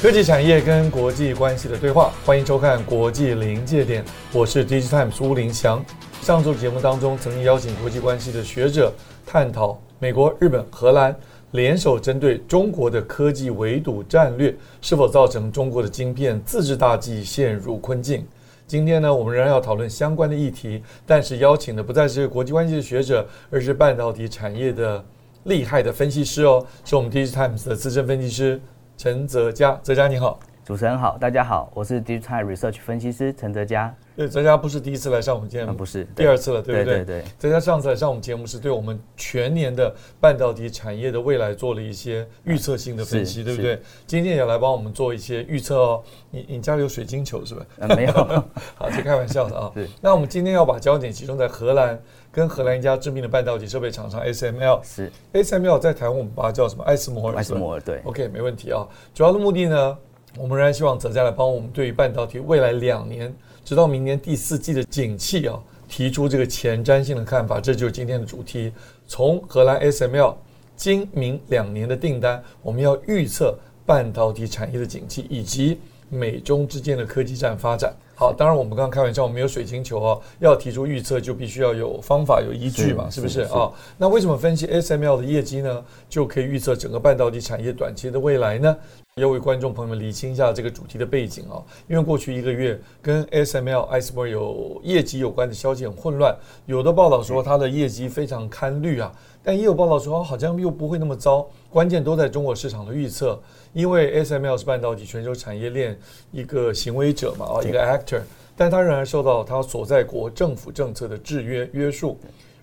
科技产业跟国际关系的对话，欢迎收看《国际临界点》，我是 Digitimes 巫凌祥。上周节目当中，曾经邀请国际关系的学者探讨美国、日本、荷兰联手针对中国的科技围堵战略，是否造成中国的晶片自制大计陷入困境。今天呢，我们仍然要讨论相关的议题，但是邀请的不再是国际关系的学者，而是半导体产业的厉害的分析师哦，是我们 Digitimes 的资深分析师。陈泽佳，泽佳你好，主持人好，大家好，我是 Digitimes Research 分析师陈泽佳。对，泽佳不是第一次来上我们节目，不是第二次了，对不对？对对。泽佳上次来上我们节目是对我们全年的半导体产业的未来做了一些预测性的分析，对不对？今天也来帮我们做一些预测哦。你你家里有水晶球是吧？嗯，没有，好，这开玩笑的啊。是。那我们今天要把焦点集中在荷兰。跟荷兰一家知名的半导体设备厂商 ASML 是 ASML 在台湾我们把它叫什么？艾斯摩尔。艾斯摩尔对。OK，没问题啊。主要的目的呢，我们仍然希望泽佳来帮我们对于半导体未来两年，直到明年第四季的景气啊，提出这个前瞻性的看法。这就是今天的主题。从荷兰 ASML 今明两年的订单，我们要预测半导体产业的景气以及美中之间的科技战发展。好，当然我们刚刚开玩笑，我们没有水晶球哦，要提出预测就必须要有方法、有依据嘛，是，是不是啊、哦？那为什么分析 ASML 的业绩呢？就可以预测整个半导体产业短期的未来呢？要为观众朋友们理清一下这个主题的背景啊、哦，因为过去一个月跟 ASML、艾斯摩尔有业绩有关的消息很混乱，有的报道说它的业绩非常堪虑啊，但也有报道说好像又不会那么糟，关键都在中国市场的预测。因为 ASML 是半导体全球产业链一个行为者嘛，啊，一个 actor，但它仍然受到它所在国政府政策的制约约束，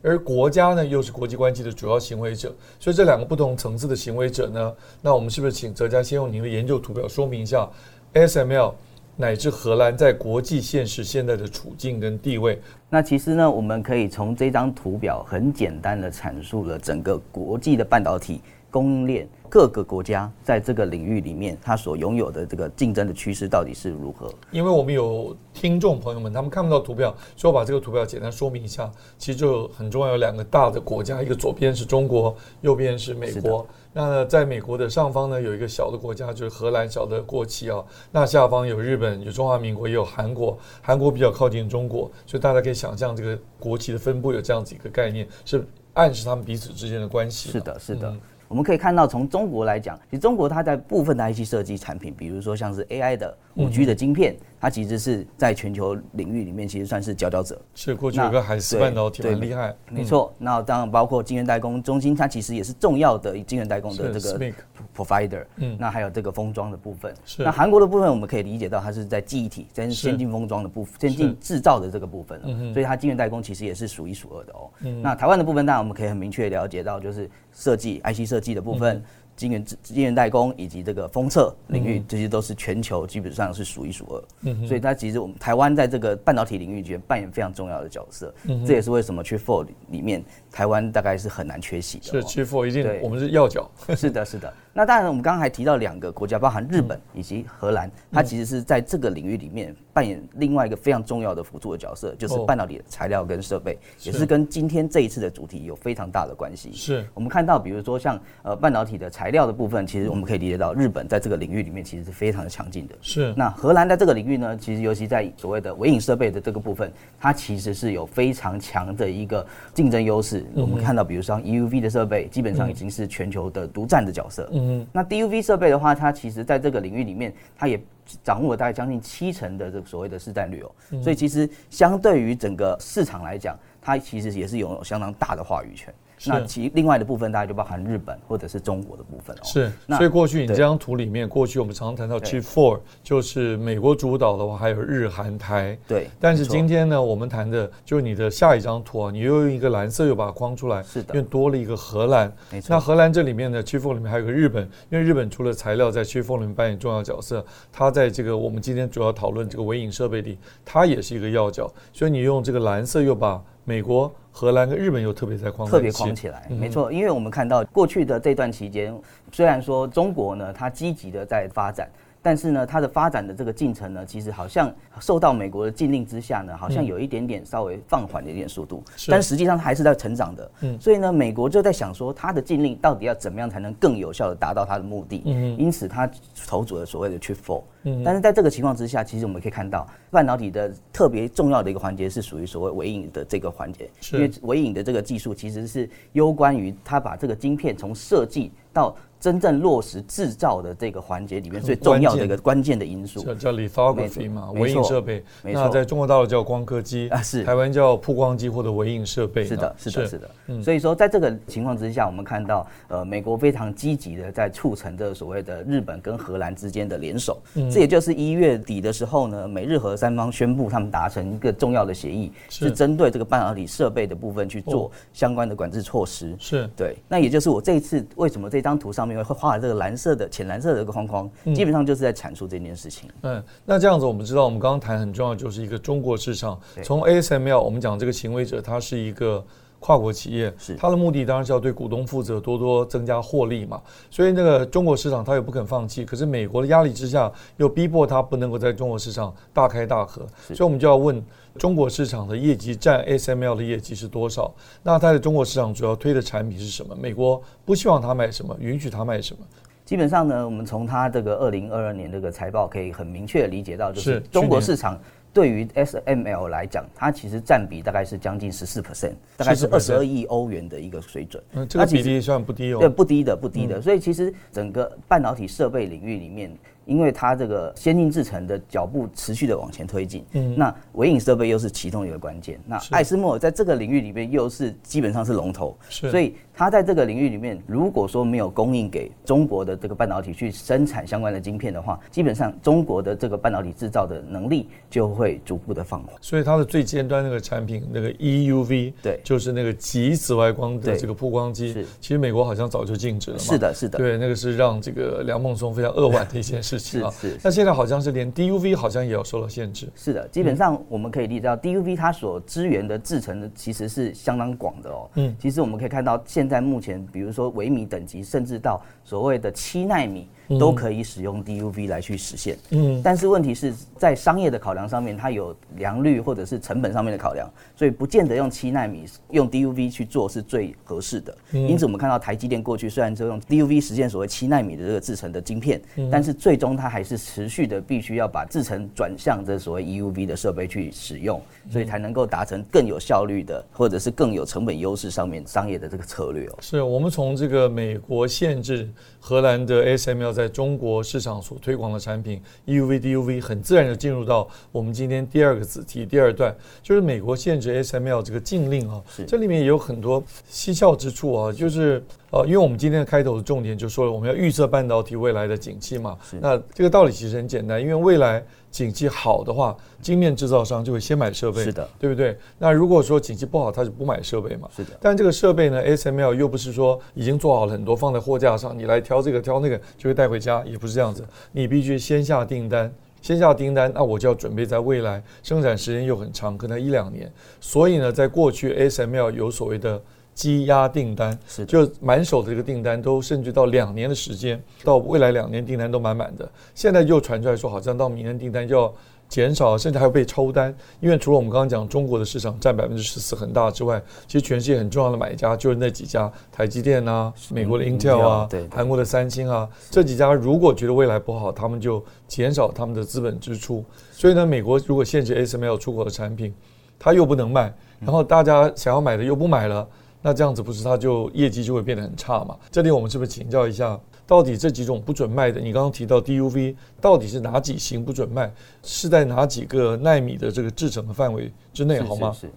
而国家呢又是国际关系的主要行为者，所以这两个不同层次的行为者呢，那我们是不是请哲嘉先用您的研究图表说明一下，SML，乃至荷兰在国际现实现在的处境跟地位？那其实呢，我们可以从这张图表很简单的阐述了整个国际的半导体供应链。各个国家在这个领域里面，它所拥有的这个竞争的趋势到底是如何？因为我们有听众朋友们，他们看不到图表，所以我把这个图表简单说明一下。其实就很重要，有两个大的国家，一个左边是中国，右边是美国。那在美国的上方呢，有一个小的国家，就是荷兰，小的国旗啊。那下方有日本，有中华民国，也有韩国。韩国比较靠近中国，所以大家可以想象这个国旗的分布有这样子一个概念，是暗示他们彼此之间的关系。是的，是的。嗯我们可以看到，从中国来讲，其实中国它在部分的 IC 设计产品，比如说像是 AI 的五 G 的晶片，它其实是在全球领域里面其实算是佼佼者。是过去有个海思半导体很厉害，没错。那当然包括晶圆代工中心，它其实也是重要的晶圆代工的这个 provider。嗯，那还有这个封装的部分。是。那韩国的部分，我们可以理解到它是在记忆体、在先进封装的部分、先进制造的这个部分。嗯，所以它晶圆代工其实也是数一数二的哦。嗯。那台湾的部分，当然我们可以很明确了解到，就是设计 IC 设计的部分。晶圆、晶圆代工以及这个封测领域，这些都是全球基本上是数一数二。嗯，所以它其实我们台湾在这个半导体领域里面扮演非常重要的角色。嗯，这也是为什么去 Four 里面台湾大概是很难缺席的。是去 Four 一定，我们是要角。是的，是的。那当然，我们刚刚还提到两个国家，包含日本以及荷兰，它其实是在这个领域里面扮演另外一个非常重要的辅助的角色，就是半导体的材料跟设备，也是跟今天这一次的主题有非常大的关系。是我们看到，比如说像呃半导体的材材料的部分，其实我们可以理解到，日本在这个领域里面其实是非常的强劲的。是。那荷兰在这个领域呢，其实尤其在所谓的微影设备的这个部分，它其实是有非常强的一个竞争优势。我们看到，比如说 EUV 的设备，基本上已经是全球的独占的角色。嗯。那 DUV 设备的话，它其实在这个领域里面，它也掌握了大概将近七成的这个所谓的市占率哦。所以其实相对于整个市场来讲，它其实也是拥有相当大的话语权。那其另外的部分大概就包含日本或者是中国的部分哦。是，所以过去你这张图里面，过去我们常常谈到 Chip Four，就是美国主导的话，还有日韩台。对。但是今天呢，我们谈的就是你的下一张图啊，你又用一个蓝色又把它框出来，是的，因为多了一个荷兰。没错。那荷兰这里面呢，Chip Four 里面还有个日本，因为日本除了材料在 Chip Four 里面扮演重要角色，它在这个我们今天主要讨论这个微影设备里，它也是一个要角。所以你用这个蓝色又把美国。荷兰跟日本又特别在狂特别狂起来，没错，因为我们看到过去的这段期间，虽然说中国呢，它积极的在发展。但是呢，它的发展的这个进程呢，其实好像受到美国的禁令之下呢，好像有一点点稍微放缓了一点速度，嗯、但实际上还是在成长的。嗯，所以呢，美国就在想说，它的禁令到底要怎么样才能更有效的达到它的目的？嗯，因此它投组了所谓的 Chip Four。嗯，但是在这个情况之下，其实我们可以看到，半导体的特别重要的一个环节是属于所谓微影的这个环节，因为微影的这个技术其实是攸关于它把这个晶片从设计到真正落实制造的这个环节里面最重要的一个关键的因素，叫叫 lithography 嘛，微影设备。那在中国大陆叫光刻机啊，是台湾叫曝光机或者微影设备。是的，是的，是的。所以说，在这个情况之下，我们看到呃，美国非常积极的在促成这所谓的日本跟荷兰之间的联手。这也就是一月底的时候呢，美日荷三方宣布他们达成一个重要的协议，是针对这个半导体设备的部分去做相关的管制措施。是对。那也就是我这一次为什么这张图上面。会画这个蓝色的、浅蓝色的一个框框，基本上就是在阐述这件事情。嗯，那这样子我们知道，我们刚刚谈很重要，就是一个中国市场。从 ASML，我们讲这个行为者，他是一个跨国企业，是他的目的当然是要对股东负责，多多增加获利嘛。所以那个中国市场他又不肯放弃，可是美国的压力之下，又逼迫他不能够在中国市场大开大合。所以我们就要问。中国市场的业绩占 ASML 的业绩是多少？那它在中国市场主要推的产品是什么？美国不希望它卖什么，允许它卖什么？基本上呢，我们从它这个二零二二年这个财报可以很明确的理解到，就是中国市场对于 ASML 来讲，它其实占比大概是将近十四 percent，大概是二十二亿欧元的一个水准。嗯，这个比例算不低哦。对，不低的，不低的。所以其实整个半导体设备领域里面。因为它这个先进制程的脚步持续的往前推进，嗯，那微影设备又是其中一个关键。那艾斯莫尔在这个领域里面又是基本上是龙头，是，所以它在这个领域里面，如果说没有供应给中国的这个半导体去生产相关的晶片的话，基本上中国的这个半导体制造的能力就会逐步的放缓。所以它的最尖端那个产品，那个 EUV，对，就是那个极紫外光的这个曝光机，是，其实美国好像早就禁止了嘛。是的，是的，对，那个是让这个梁孟松非常扼腕的一件事。是是，那现在好像是连 DUV 好像也要受到限制。是的，基本上我们可以理解到 DUV 它所支援的制程其实是相当广的哦。嗯，其实我们可以看到，现在目前比如说微米等级，甚至到所谓的七纳米。都可以使用 DUV 来去实现，嗯，但是问题是在商业的考量上面，它有良率或者是成本上面的考量，所以不见得用七纳米用 DUV 去做是最合适的。因此，我们看到台积电过去虽然就用 DUV 实现所谓七纳米的这个制成的晶片，但是最终它还是持续的必须要把制程转向这所谓 EUV 的设备去使用，所以才能够达成更有效率的或者是更有成本优势上面商业的这个策略哦。是我们从这个美国限制荷兰的 ASML。在中国市场所推广的产品 EUV、DUV 很自然的进入到我们今天第二个子题第二段，就是美国限制 ASML 这个禁令啊，这里面也有很多蹊跷之处啊，就是呃，因为我们今天的开头的重点就说了，我们要预测半导体未来的景气嘛，那这个道理其实很简单，因为未来。景气好的话，晶面制造商就会先买设备，是的，对不对？那如果说景气不好，他就不买设备嘛，是的。但这个设备呢，ASML 又不是说已经做好了很多放在货架上，你来挑这个挑那个就会带回家，也不是这样子。你必须先下订单，先下订单，那我就要准备在未来生产时间又很长，可能一两年。所以呢，在过去 ASML 有所谓的。积压订单是就满手的这个订单都甚至到两年的时间，到未来两年订单都满满的。现在又传出来说，好像到明年订单就要减少，甚至还要被抽单。因为除了我们刚刚讲中国的市场占百分之十四很大之外，其实全世界很重要的买家就是那几家，台积电啊，美国的 Intel 啊，对，韩国的三星啊，这几家如果觉得未来不好，他们就减少他们的资本支出。所以呢，美国如果限制 ASML 出口的产品，它又不能卖，然后大家想要买的又不买了。那这样子不是它就业绩就会变得很差嘛？这里我们是不是请教一下，到底这几种不准卖的？你刚刚提到 DUV，到底是哪几型不准卖？是在哪几个纳米的这个制程的范围之内？好吗？是，是，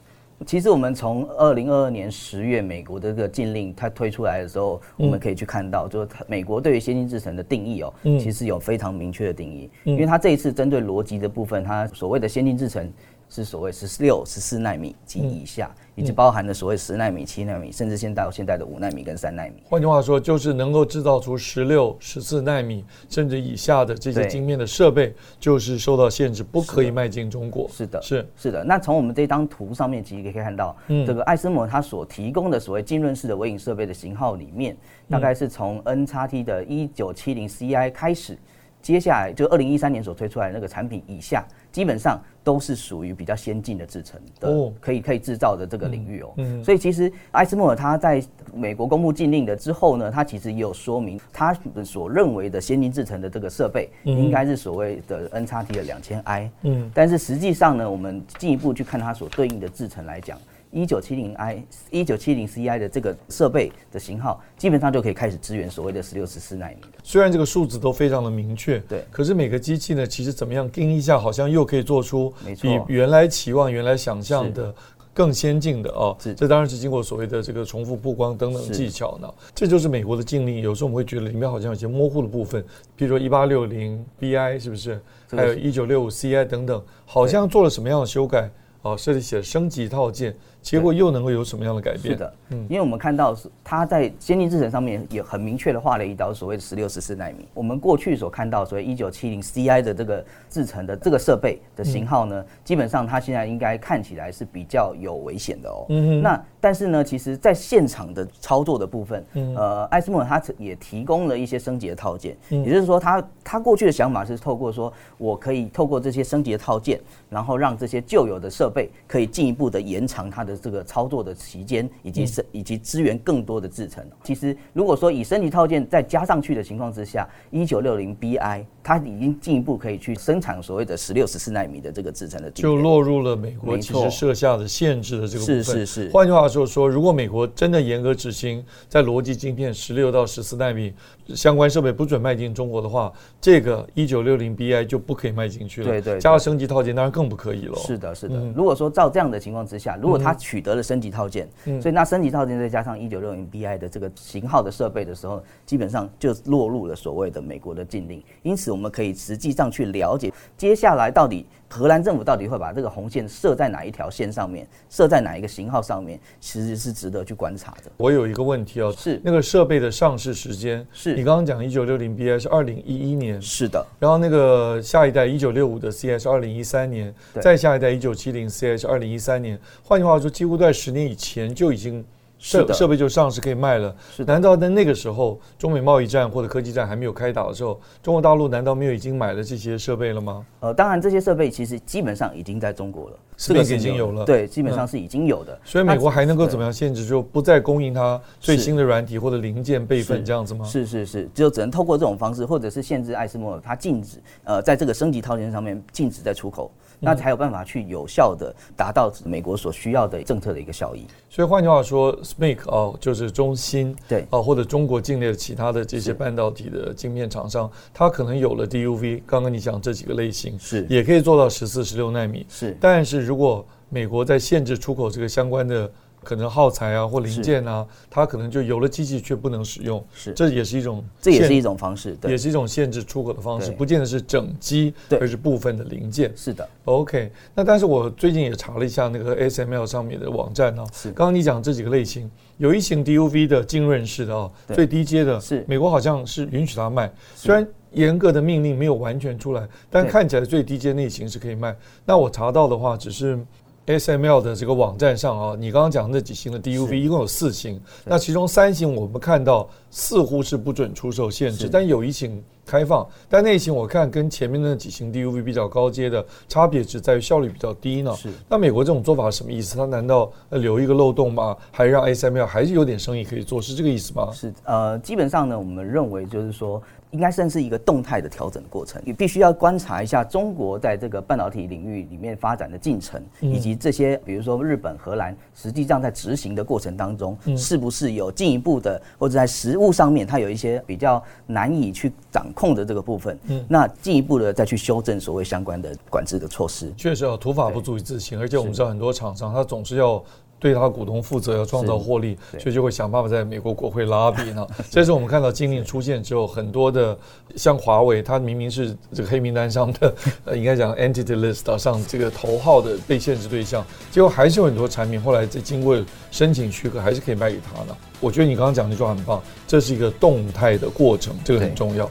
其实我们从二零二二年十月美国的这个禁令它推出来的时候，我们可以去看到，就是美国对于先进制程的定义哦，其实有非常明确的定义，因为它这一次针对逻辑的部分，它所谓的先进制程。是所谓十六、十四纳米及以下，以及包含的所谓十纳米、七纳米，甚至现在有现在的五纳米跟三纳米。换句话说，就是能够制造出十六、十四纳米甚至以下的这些晶片的设备，就是受到限制，不可以卖进中国。是的，是是的。那从我们这张图上面，其实可以看到，这个艾斯摩它所提供的所谓浸润式的微影设备的型号里面，大概是从 N 叉 T 的一九七零 CI 开始。接下来就二零一三年所推出来的那个产品以下，基本上都是属于比较先进的制程的，可以可以制造的这个领域哦。嗯，所以其实艾斯莫尔他在美国公布禁令的之后呢，他其实也有说明他所认为的先进制程的这个设备，应该是所谓的 N 叉 T 的两千 I。嗯，但是实际上呢，我们进一步去看它所对应的制程来讲。一九七零 I、一九七零 CI 的这个设备的型号，基本上就可以开始支援所谓的十六、十四纳米。虽然这个数字都非常的明确，对，可是每个机器呢，其实怎么样盯一下，好像又可以做出比原来期望、原来想象的更先进的哦。这当然是经过所谓的这个重复曝光等等技巧呢。这就是美国的禁令，有时候我们会觉得里面好像有些模糊的部分，比如说一八六零 BI 是不是？还有一九六五 CI 等等，好像做了什么样的修改？哦，这里写升级套件。结果又能够有什么样的改变？是的，嗯，因为我们看到是他在先进制程上面也很明确的画了一道，所谓的十六、十四纳米。我们过去所看到所谓一九七零 CI 的这个制程的这个设备的型号呢，基本上它现在应该看起来是比较有危险的哦。嗯，那但是呢，其实在现场的操作的部分，呃，艾斯莫尔他也提供了一些升级的套件，也就是说，他他过去的想法是透过说我可以透过这些升级的套件，然后让这些旧有的设备可以进一步的延长它的。这个操作的期间，以及是以及支援更多的制程。其实，如果说以升级套件再加上去的情况之下，一九六零 BI 它已经进一步可以去生产所谓的十六、十四纳米的这个制程的，就落入了美国其实设下的限制的这个部分。是是是。换句话说说，如果美国真的严格执行在逻辑晶片十六到十四纳米相关设备不准卖进中国的话，这个一九六零 BI 就不可以卖进去了。对对。加了升级套件，当然更不可以了。是的，是的。如果说照这样的情况之下，如果它取得了升级套件，嗯、所以那升级套件再加上一九六零 BI 的这个型号的设备的时候，基本上就落入了所谓的美国的禁令。因此，我们可以实际上去了解，接下来到底荷兰政府到底会把这个红线设在哪一条线上面，设在哪一个型号上面，其实是值得去观察的。我有一个问题哦，是那个设备的上市时间，是你刚刚讲一九六零 BI 是二零一一年，是的，然后那个下一代一九六五的 CI 是二零一三年，再下一代一九七零 CI 是二零一三年。换句话说，几乎在十年以前就已经设设备就上市可以卖了。是，难道在那个时候中美贸易战或者科技战还没有开打的时候，中国大陆难道没有已经买了这些设备了吗？呃，当然这些设备其实基本上已经在中国了，这个已经有了。对，基本上是已经有的。嗯、所以美国还能够怎么样限制，就不再供应它最新的软体或者零件备份这样子吗？是是是，就只能透过这种方式，或者是限制艾斯摩尔它禁止呃在这个升级套件上面禁止再出口。那才有办法去有效的达到美国所需要的政策的一个效益。所以换句话说，SMIC 哦，就是中芯对哦，或者中国境内的其他的这些半导体的晶片厂商，它可能有了 DUV，刚刚你讲这几个类型是也可以做到十四、十六纳米是。但是如果美国在限制出口这个相关的。可能耗材啊或零件啊，它可能就有了机器却不能使用，是。这也是一种，这也是一种方式，对，也是一种限制出口的方式，不见得是整机，而是部分的零件。是的，OK。那但是我最近也查了一下那个 ASML 上面的网站啊，是。刚刚你讲这几个类型，有一型 DUV 的浸润式的啊，最低阶的，是。美国好像是允许它卖，虽然严格的命令没有完全出来，但看起来最低阶类型是可以卖。那我查到的话，只是。ASML 的这个网站上啊，你刚刚讲的那几型的 DUV 一共有四型，那其中三型我们看到似乎是不准出售限制，但有一型开放，但那一型我看跟前面那几型 DUV 比较高阶的差别只在于效率比较低呢。是，那美国这种做法是什么意思？它难道留一个漏洞吗？还是让 ASML 还是有点生意可以做？是这个意思吗？是，呃，基本上呢，我们认为就是说。应该算是一个动态的调整的过程，你必须要观察一下中国在这个半导体领域里面发展的进程，以及这些比如说日本、荷兰，实际上在执行的过程当中，是不是有进一步的，或者在实物上面它有一些比较难以去掌控的这个部分，那进一步的再去修正所谓相关的管制的措施。确实啊，土法不足以自行，而且我们知道很多厂商他总是要。对他股东负责，要创造获利，所以就会想办法在美国国会拉比呢。这是我们看到禁令出现之后，很多的像华为，它明明是这个黑名单上的，呃，应该讲 entity list 上这个头号的被限制对象，结果还是有很多产品后来在经过申请许可，还是可以卖给他呢。我觉得你刚刚讲那句话很棒，这是一个动态的过程，这个很重要。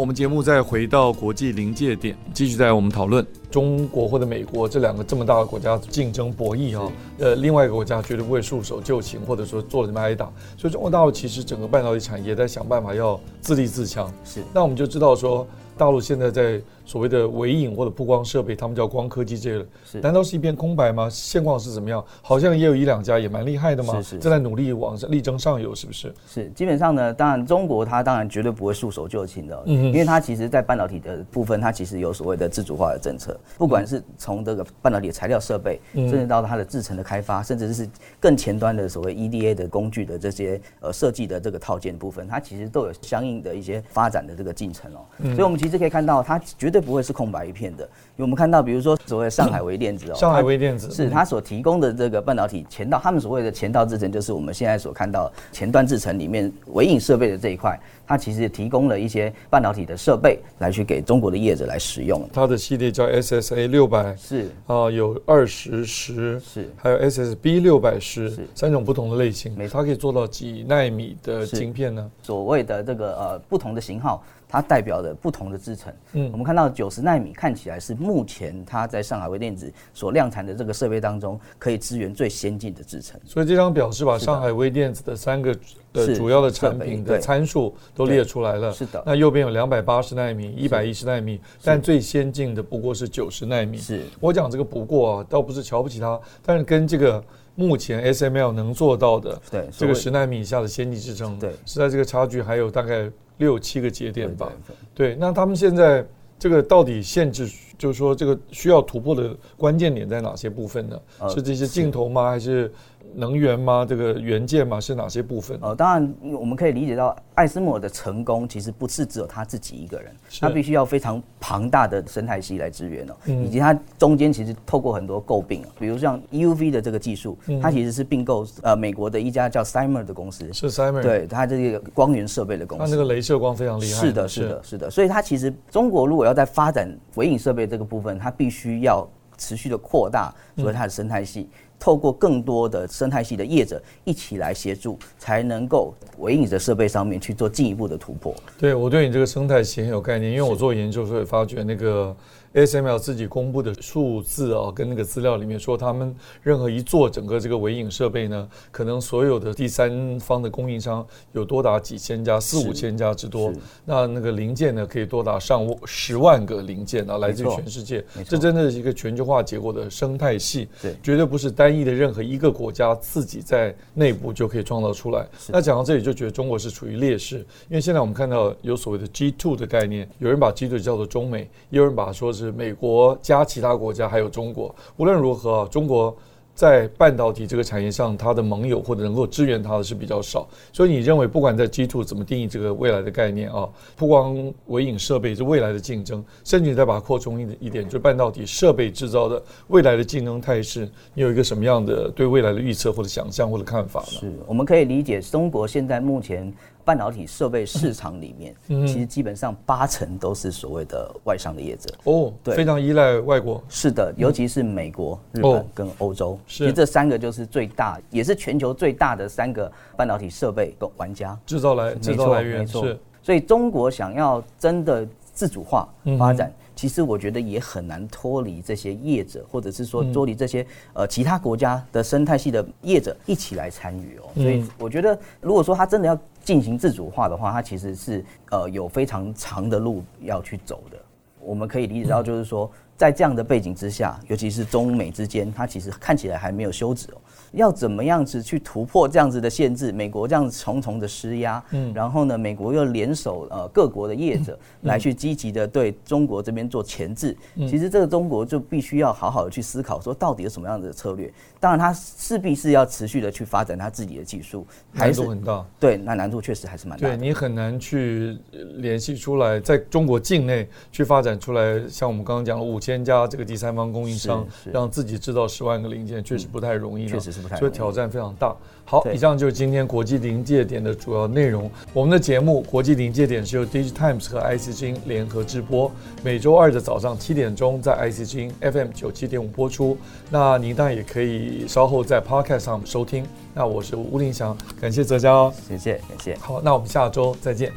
我们节目再回到国际临界点，继续在我们讨论。中国或者美国这两个这么大的国家竞争博弈啊，呃，另外一个国家绝对不会束手就擒，或者说做了什么挨打，所以中国大陆其实整个半导体产业在想办法要自立自强。是，那我们就知道说。大陆现在在所谓的微影或者曝光设备，他们叫光科技，这个是难道是一片空白吗？现况是怎么样？好像也有一两家也蛮厉害的嘛，是是正在努力往上力争上游，是不是？是，基本上呢，当然中国它当然绝对不会束手就擒的，嗯，因为它其实在半导体的部分，它其实有所谓的自主化的政策，不管是从这个半导体的材料设备，甚至到它的制程的开发，甚至是更前端的所谓 EDA 的工具的这些呃设计的这个套件部分，它其实都有相应的一些发展的这个进程哦。所以我们其实。可以看到，它绝对不会是空白一片的。因为我们看到，比如说所谓上海微电子哦，上海微电子是它所提供的这个半导体前道，他们所谓的前道制程，就是我们现在所看到前端制程里面微影设备的这一块，它其实提供了一些半导体的设备来去给中国的业者来使用。它的系列叫 SSA 六百，是啊，有二十十，是还有 SSB 六百十，三种不同的类型。它可以做到几纳米的晶片呢？所谓的这个呃不同的型号。它代表的不同的制程，嗯，我们看到九十纳米看起来是目前它在上海微电子所量产的这个设备当中可以支援最先进的制程。所以这张表是把上海微电子的三个的主要的产品的参数都列出来了。是的。那右边有两百八十纳米、一百一十纳米，但最先进的不过是九十纳米。是。我讲这个不过啊，倒不是瞧不起它，但是跟这个目前 SML 能做到的，对，这个十纳米以下的先进制程，对，是在这个差距还有大概。六七个节点吧，对，那他们现在这个到底限制，就是说这个需要突破的关键点在哪些部分呢？是这些镜头吗？还是？能源吗？这个元件吗？是哪些部分？呃，当然，我们可以理解到艾斯摩尔的成功其实不是只有他自己一个人，他必须要非常庞大的生态系来支援哦，以及他中间其实透过很多购并，比如像 EUV 的这个技术，它其实是并购呃美国的一家叫 Simer 的公司，是 Simer，对，它这个光源设备的公司，它那个镭射光非常厉害，是的，是的，是的，所以它其实中国如果要在发展微影设备这个部分，它必须要持续的扩大所以它的生态系。透过更多的生态系的业者一起来协助，才能够为你的设备上面去做进一步的突破。对，我对你这个生态系很有概念，因为我做研究所以发觉那个。ASML 自己公布的数字啊，跟那个资料里面说，他们任何一座整个这个微影设备呢，可能所有的第三方的供应商有多达几千家，四五千家之多。那那个零件呢，可以多达上十万个零件啊，来自于全世界。这真的是一个全球化结果的生态系，对，绝对不是单一的任何一个国家自己在内部就可以创造出来。那讲到这里，就觉得中国是处于劣势，因为现在我们看到有所谓的 G two 的概念，有人把 G two 叫做中美，也有人把它说是。是美国加其他国家，还有中国。无论如何，中国在半导体这个产业上，它的盟友或者能够支援它的是比较少。所以，你认为不管在 G2 怎么定义这个未来的概念啊，不光微影设备是未来的竞争，甚至你再把它扩充一一点，就是半导体设备制造的未来的竞争态势，你有一个什么样的对未来的预测或者想象或者看法呢？是，我们可以理解，中国现在目前。半导体设备市场里面，其实基本上八成都是所谓的外商的业者哦，对，非常依赖外国。是的，尤其是美国、日本跟欧洲，其实这三个就是最大，也是全球最大的三个半导体设备的玩家。制造来制造来源，没错。所以中国想要真的自主化发展。其实我觉得也很难脱离这些业者，或者是说脱离这些呃其他国家的生态系的业者一起来参与哦。所以我觉得，如果说他真的要进行自主化的话，它其实是呃有非常长的路要去走的。我们可以理解到，就是说。在这样的背景之下，尤其是中美之间，它其实看起来还没有休止哦。要怎么样子去突破这样子的限制？美国这样子重重的施压，嗯，然后呢，美国又联手呃各国的业者来去积极的对中国这边做钳制。其实这个中国就必须要好好的去思考，说到底有什么样子的策略。当然，它势必是要持续的去发展它自己的技术，难度很大。对，那难度确实还是蛮大的。对，你很难去联系出来，在中国境内去发展出来，像我们刚刚讲了五千。家这个第三方供应商，让自己制造十万个零件，确实不太容易，确实是不太，所以挑战非常大。好，以上就是今天国际临界点的主要内容。我们的节目《国际临界点》是由 DigiTimes 和 IC 之音联合直播，每周二的早上七点钟在 IC 之音 FM 九七点五播出。那您当然也可以稍后在 Podcast 上收听。那我是吴林祥，感谢泽佳哦，谢谢，感谢。好，那我们下周再见。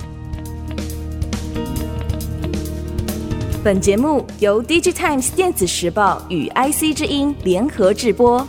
本节目由 DigiTimes 电子时报与 IC 之音联合制播。